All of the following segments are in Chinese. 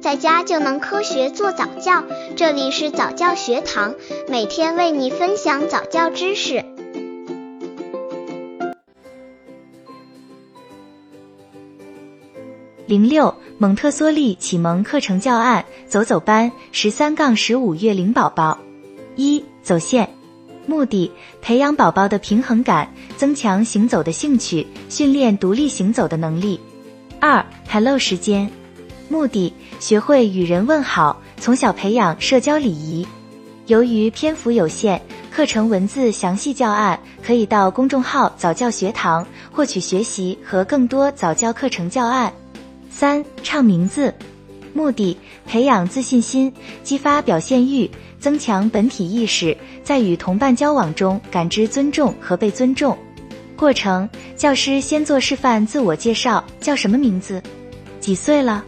在家就能科学做早教。这里是早教学堂，每天为你分享早教知识。零六蒙特梭利启蒙课程教案走走班十三杠十五月龄宝宝一走线。目的：培养宝宝的平衡感，增强行走的兴趣，训练独立行走的能力。二，Hello 时间。目的：学会与人问好，从小培养社交礼仪。由于篇幅有限，课程文字详细教案可以到公众号早教学堂获取学习和更多早教课程教案。三，唱名字。目的：培养自信心，激发表现欲。增强本体意识，在与同伴交往中感知尊重和被尊重。过程：教师先做示范自我介绍，叫什么名字？几岁了？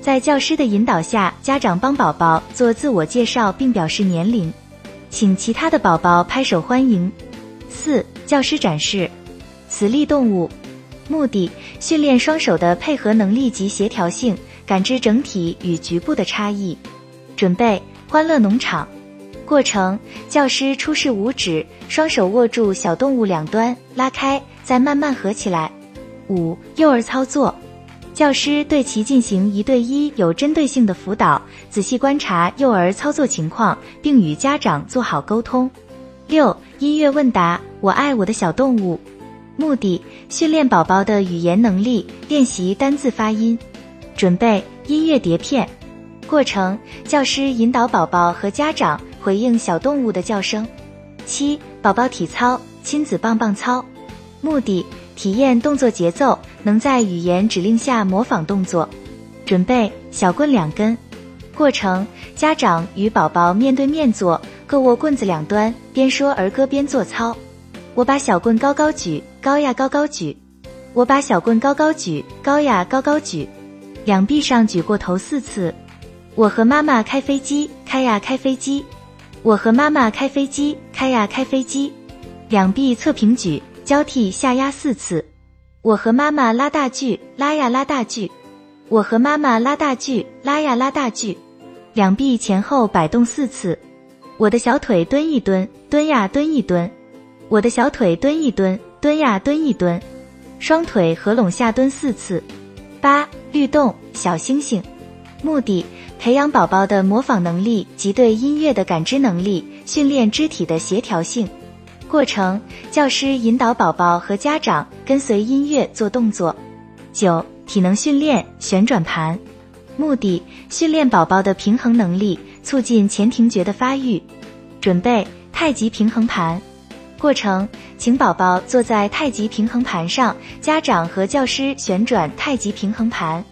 在教师的引导下，家长帮宝宝做自我介绍并表示年龄，请其他的宝宝拍手欢迎。四、教师展示磁力动物，目的：训练双手的配合能力及协调性，感知整体与局部的差异。准备。欢乐农场，过程：教师出示五指，双手握住小动物两端，拉开，再慢慢合起来。五、幼儿操作，教师对其进行一对一有针对性的辅导，仔细观察幼儿操作情况，并与家长做好沟通。六、音乐问答，我爱我的小动物，目的：训练宝宝的语言能力，练习单字发音。准备音乐碟片。过程：教师引导宝宝和家长回应小动物的叫声。七、宝宝体操亲子棒棒操，目的：体验动作节奏，能在语言指令下模仿动作。准备小棍两根。过程：家长与宝宝面对面坐，各握棍子两端，边说儿歌边做操。我把小棍高高举，高呀高高举。我把小棍高高举，高呀高高举。两臂上举过头四次。我和妈妈开飞机，开呀开飞机。我和妈妈开飞机，开呀开飞机。两臂侧平举，交替下压四次。我和妈妈拉大锯，拉呀拉大锯。我和妈妈拉大锯，拉呀拉大锯。两臂前后摆动四次。我的小腿蹲一蹲，蹲呀蹲一蹲。我的小腿蹲一蹲，蹲呀蹲一蹲。双腿合拢下蹲四次。八律动小星星，目的。培养宝宝的模仿能力及对音乐的感知能力，训练肢体的协调性。过程：教师引导宝宝和家长跟随音乐做动作。九、体能训练旋转盘，目的：训练宝宝的平衡能力，促进前庭觉的发育。准备太极平衡盘。过程：请宝宝坐在太极平衡盘上，家长和教师旋转太极平衡盘。